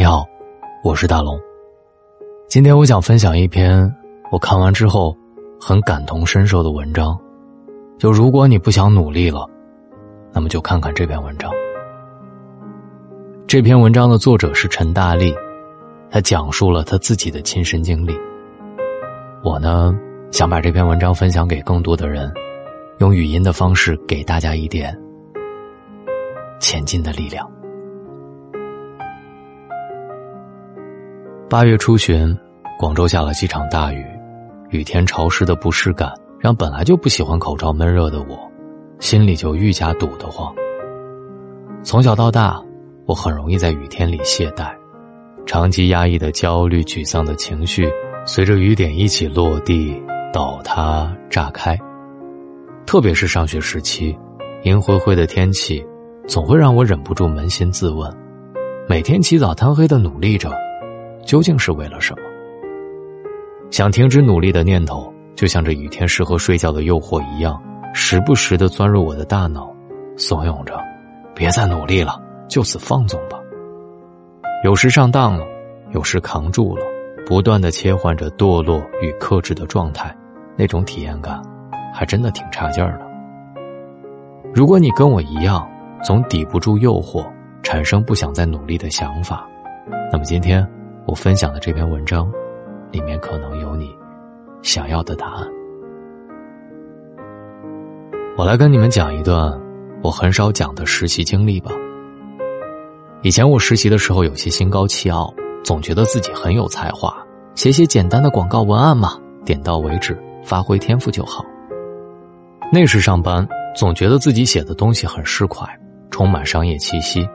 你好，我是大龙。今天我想分享一篇我看完之后很感同身受的文章。就如果你不想努力了，那么就看看这篇文章。这篇文章的作者是陈大力，他讲述了他自己的亲身经历。我呢，想把这篇文章分享给更多的人，用语音的方式给大家一点前进的力量。八月初旬，广州下了几场大雨，雨天潮湿的不适感让本来就不喜欢口罩闷热的我，心里就愈加堵得慌。从小到大，我很容易在雨天里懈怠，长期压抑的焦虑、沮丧的情绪，随着雨点一起落地倒塌炸开。特别是上学时期，阴灰灰的天气，总会让我忍不住扪心自问：每天起早贪黑的努力着。究竟是为了什么？想停止努力的念头，就像这雨天适合睡觉的诱惑一样，时不时的钻入我的大脑，怂恿着：别再努力了，就此放纵吧。有时上当了，有时扛住了，不断的切换着堕落与克制的状态，那种体验感，还真的挺差劲儿的。如果你跟我一样，总抵不住诱惑，产生不想再努力的想法，那么今天。我分享的这篇文章，里面可能有你想要的答案。我来跟你们讲一段我很少讲的实习经历吧。以前我实习的时候有些心高气傲，总觉得自己很有才华，写写简单的广告文案嘛，点到为止，发挥天赋就好。那时上班总觉得自己写的东西很市侩，充满商业气息，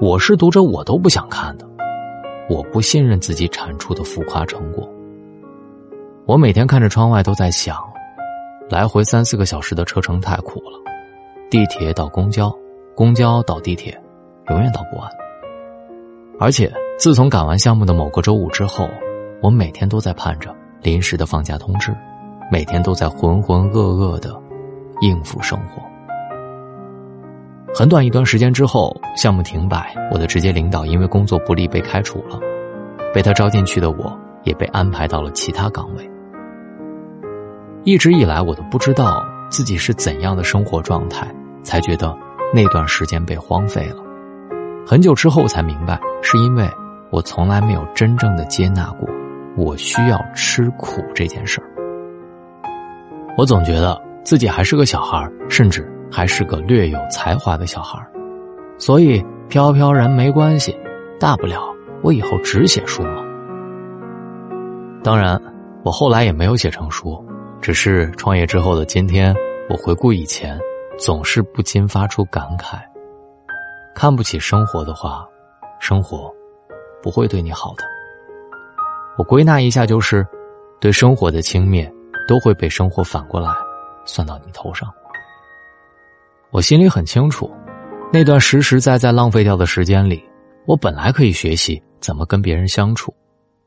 我是读者我都不想看的。我不信任自己产出的浮夸成果。我每天看着窗外都在想，来回三四个小时的车程太苦了，地铁到公交，公交到地铁，永远到不完。而且自从赶完项目的某个周五之后，我每天都在盼着临时的放假通知，每天都在浑浑噩噩的应付生活。很短一段时间之后，项目停摆，我的直接领导因为工作不力被开除了，被他招进去的我也被安排到了其他岗位。一直以来，我都不知道自己是怎样的生活状态，才觉得那段时间被荒废了。很久之后才明白，是因为我从来没有真正的接纳过我需要吃苦这件事儿。我总觉得自己还是个小孩，甚至。还是个略有才华的小孩所以飘飘然没关系，大不了我以后只写书嘛。当然，我后来也没有写成书，只是创业之后的今天，我回顾以前，总是不禁发出感慨：看不起生活的话，生活不会对你好的。我归纳一下，就是对生活的轻蔑，都会被生活反过来算到你头上。我心里很清楚，那段实实在在浪费掉的时间里，我本来可以学习怎么跟别人相处，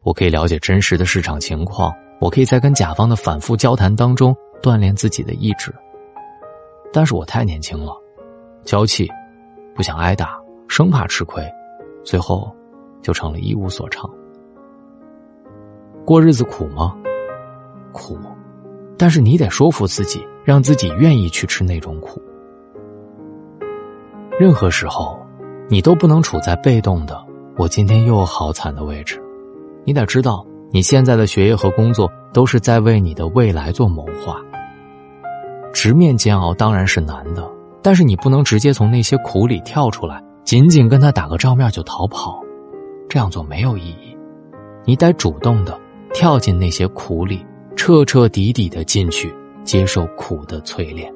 我可以了解真实的市场情况，我可以在跟甲方的反复交谈当中锻炼自己的意志。但是我太年轻了，娇气，不想挨打，生怕吃亏，最后就成了一无所长。过日子苦吗？苦，但是你得说服自己，让自己愿意去吃那种苦。任何时候，你都不能处在被动的“我今天又好惨”的位置。你得知道，你现在的学业和工作都是在为你的未来做谋划。直面煎熬当然是难的，但是你不能直接从那些苦里跳出来，仅仅跟他打个照面就逃跑，这样做没有意义。你得主动的跳进那些苦里，彻彻底底的进去，接受苦的淬炼。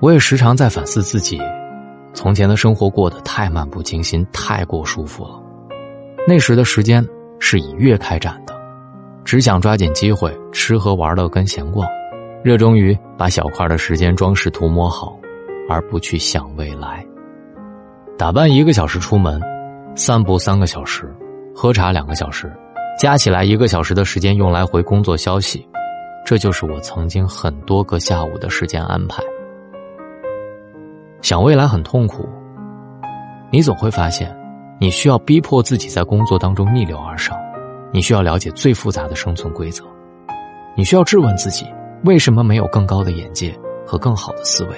我也时常在反思自己，从前的生活过得太漫不经心，太过舒服了。那时的时间是以月开展的，只想抓紧机会吃喝玩乐跟闲逛，热衷于把小块的时间装饰涂抹好，而不去想未来。打扮一个小时出门，散步三个小时，喝茶两个小时，加起来一个小时的时间用来回工作消息，这就是我曾经很多个下午的时间安排。想未来很痛苦，你总会发现，你需要逼迫自己在工作当中逆流而上，你需要了解最复杂的生存规则，你需要质问自己为什么没有更高的眼界和更好的思维。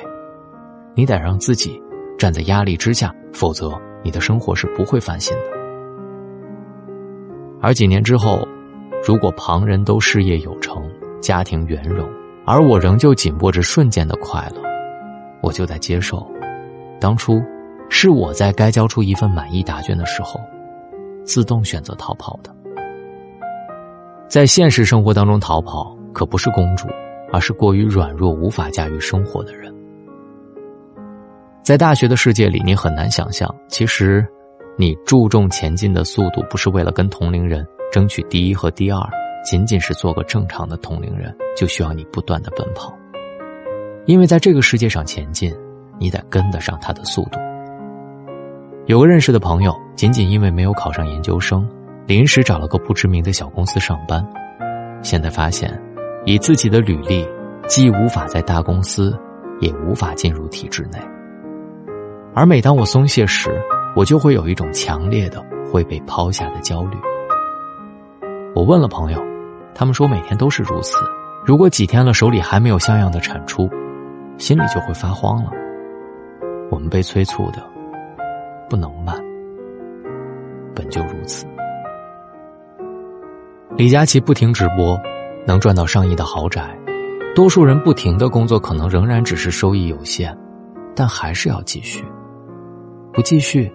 你得让自己站在压力之下，否则你的生活是不会翻新的。而几年之后，如果旁人都事业有成、家庭圆融，而我仍旧紧握着瞬间的快乐，我就在接受，当初是我在该交出一份满意答卷的时候，自动选择逃跑的。在现实生活当中逃跑，可不是公主，而是过于软弱、无法驾驭生活的人。在大学的世界里，你很难想象，其实，你注重前进的速度，不是为了跟同龄人争取第一和第二，仅仅是做个正常的同龄人，就需要你不断的奔跑。因为在这个世界上前进，你得跟得上他的速度。有个认识的朋友，仅仅因为没有考上研究生，临时找了个不知名的小公司上班，现在发现，以自己的履历，既无法在大公司，也无法进入体制内。而每当我松懈时，我就会有一种强烈的会被抛下的焦虑。我问了朋友，他们说每天都是如此。如果几天了手里还没有像样的产出，心里就会发慌了。我们被催促的不能慢，本就如此。李佳琦不停直播，能赚到上亿的豪宅；多数人不停的工作，可能仍然只是收益有限，但还是要继续。不继续，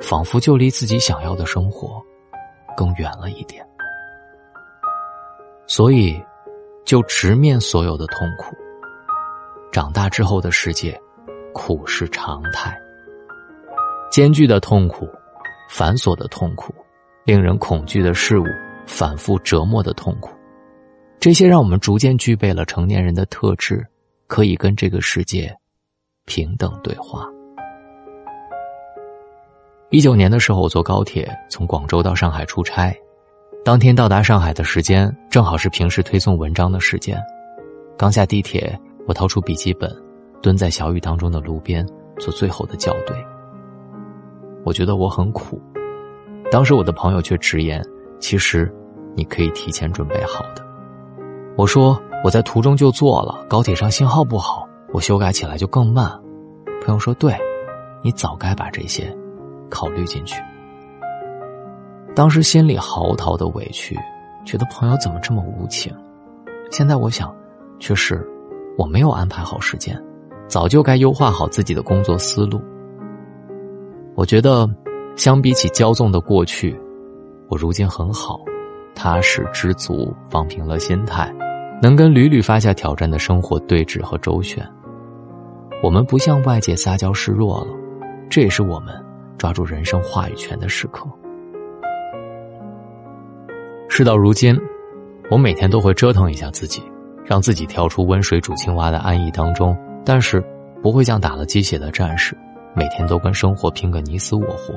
仿佛就离自己想要的生活更远了一点。所以，就直面所有的痛苦。长大之后的世界，苦是常态。艰巨的痛苦，繁琐的痛苦，令人恐惧的事物，反复折磨的痛苦，这些让我们逐渐具备了成年人的特质，可以跟这个世界平等对话。一九年的时候，我坐高铁从广州到上海出差，当天到达上海的时间正好是平时推送文章的时间。刚下地铁，我掏出笔记本，蹲在小雨当中的路边做最后的校对。我觉得我很苦，当时我的朋友却直言：“其实，你可以提前准备好的。”我说：“我在途中就做了，高铁上信号不好，我修改起来就更慢。”朋友说：“对，你早该把这些。”考虑进去，当时心里嚎啕的委屈，觉得朋友怎么这么无情。现在我想，却是我没有安排好时间，早就该优化好自己的工作思路。我觉得，相比起骄纵的过去，我如今很好，踏实知足，放平了心态，能跟屡屡发下挑战的生活对峙和周旋。我们不向外界撒娇示弱了，这也是我们。抓住人生话语权的时刻。事到如今，我每天都会折腾一下自己，让自己跳出温水煮青蛙的安逸当中，但是不会像打了鸡血的战士，每天都跟生活拼个你死我活。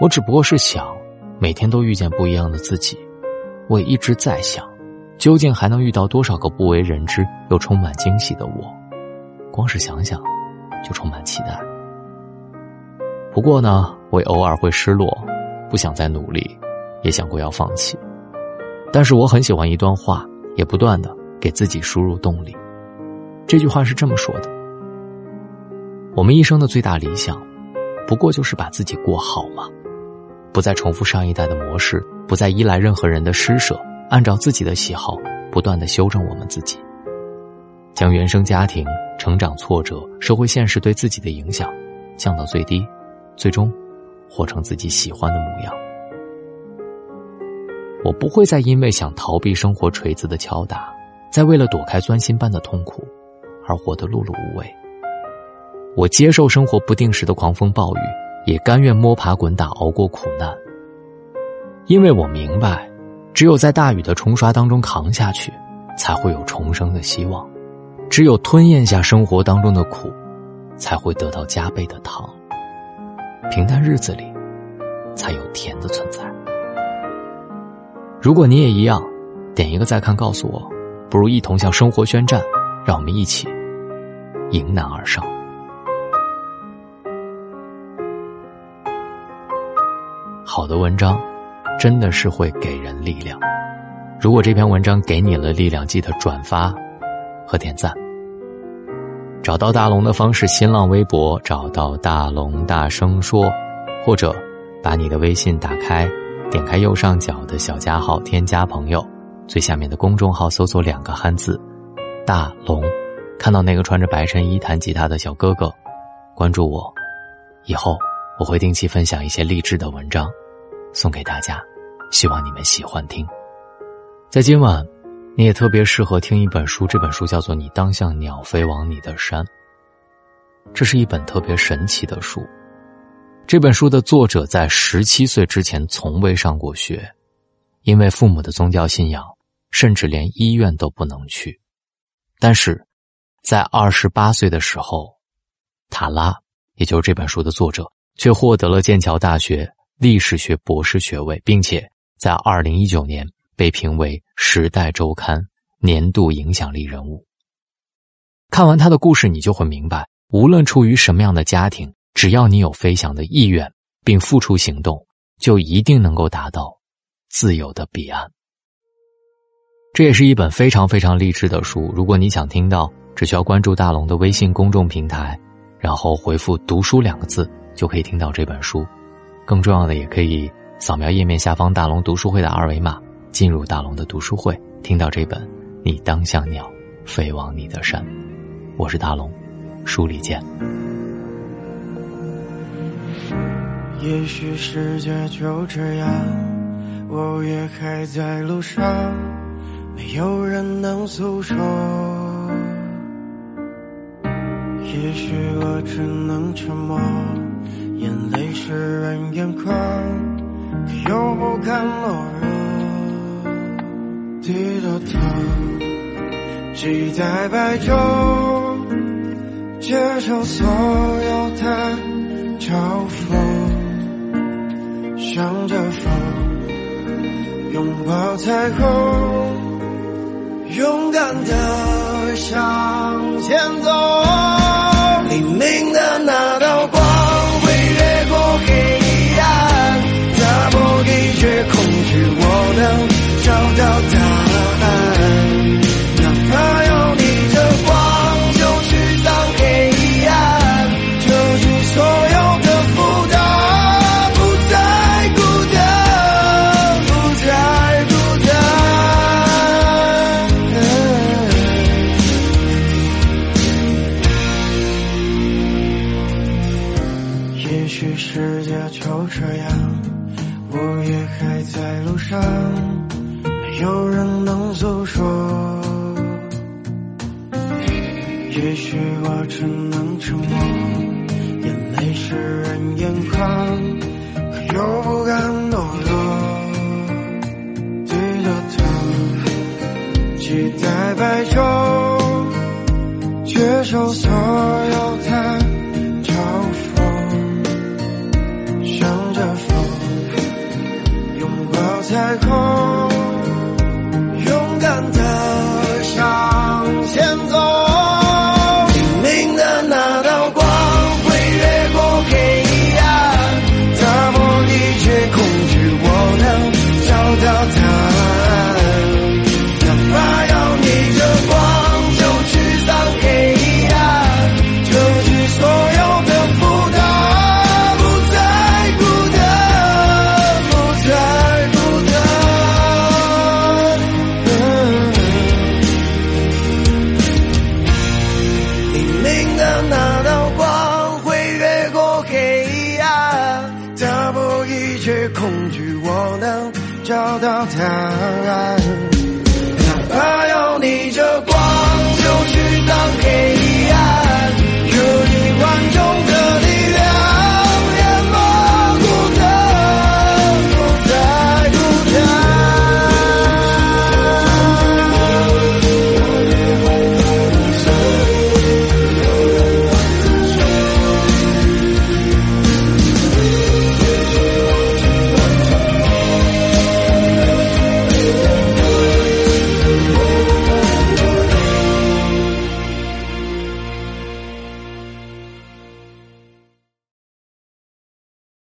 我只不过是想，每天都遇见不一样的自己。我也一直在想，究竟还能遇到多少个不为人知又充满惊喜的我？光是想想，就充满期待。不过呢，我也偶尔会失落，不想再努力，也想过要放弃。但是我很喜欢一段话，也不断的给自己输入动力。这句话是这么说的：我们一生的最大理想，不过就是把自己过好嘛，不再重复上一代的模式，不再依赖任何人的施舍，按照自己的喜好，不断的修正我们自己，将原生家庭、成长挫折、社会现实对自己的影响降到最低。最终，活成自己喜欢的模样。我不会再因为想逃避生活锤子的敲打，在为了躲开钻心般的痛苦，而活得碌碌无为。我接受生活不定时的狂风暴雨，也甘愿摸爬滚打熬过苦难。因为我明白，只有在大雨的冲刷当中扛下去，才会有重生的希望；只有吞咽下生活当中的苦，才会得到加倍的糖。平淡日子里，才有甜的存在。如果你也一样，点一个再看，告诉我，不如一同向生活宣战，让我们一起迎难而上。好的文章，真的是会给人力量。如果这篇文章给你了力量，记得转发和点赞。找到大龙的方式：新浪微博找到大龙，大声说，或者把你的微信打开，点开右上角的小加号，添加朋友，最下面的公众号搜索两个汉字“大龙”，看到那个穿着白衬衣弹吉他的小哥哥，关注我，以后我会定期分享一些励志的文章，送给大家，希望你们喜欢听。在今晚。你也特别适合听一本书，这本书叫做《你当像鸟飞往你的山》。这是一本特别神奇的书。这本书的作者在十七岁之前从未上过学，因为父母的宗教信仰，甚至连医院都不能去。但是，在二十八岁的时候，塔拉，也就是这本书的作者，却获得了剑桥大学历史学博士学位，并且在二零一九年。被评为《时代周刊》年度影响力人物。看完他的故事，你就会明白，无论处于什么样的家庭，只要你有飞翔的意愿，并付出行动，就一定能够达到自由的彼岸。这也是一本非常非常励志的书。如果你想听到，只需要关注大龙的微信公众平台，然后回复“读书”两个字，就可以听到这本书。更重要的，也可以扫描页面下方大龙读书会的二维码。进入大龙的读书会，听到这本《你当像鸟飞往你的山》，我是大龙，书里见。也许世界就这样，我也还在路上，没有人能诉说。也许我只能沉默，眼泪湿润眼眶，可又不敢懦弱。低着头，期待白昼，接受所有的嘲讽，向着风，拥抱彩虹，勇敢的向前走。黎明的那也许我只能沉默，眼泪湿润眼眶，可又不敢懦弱。低着头，期待白昼，接受所有到答案。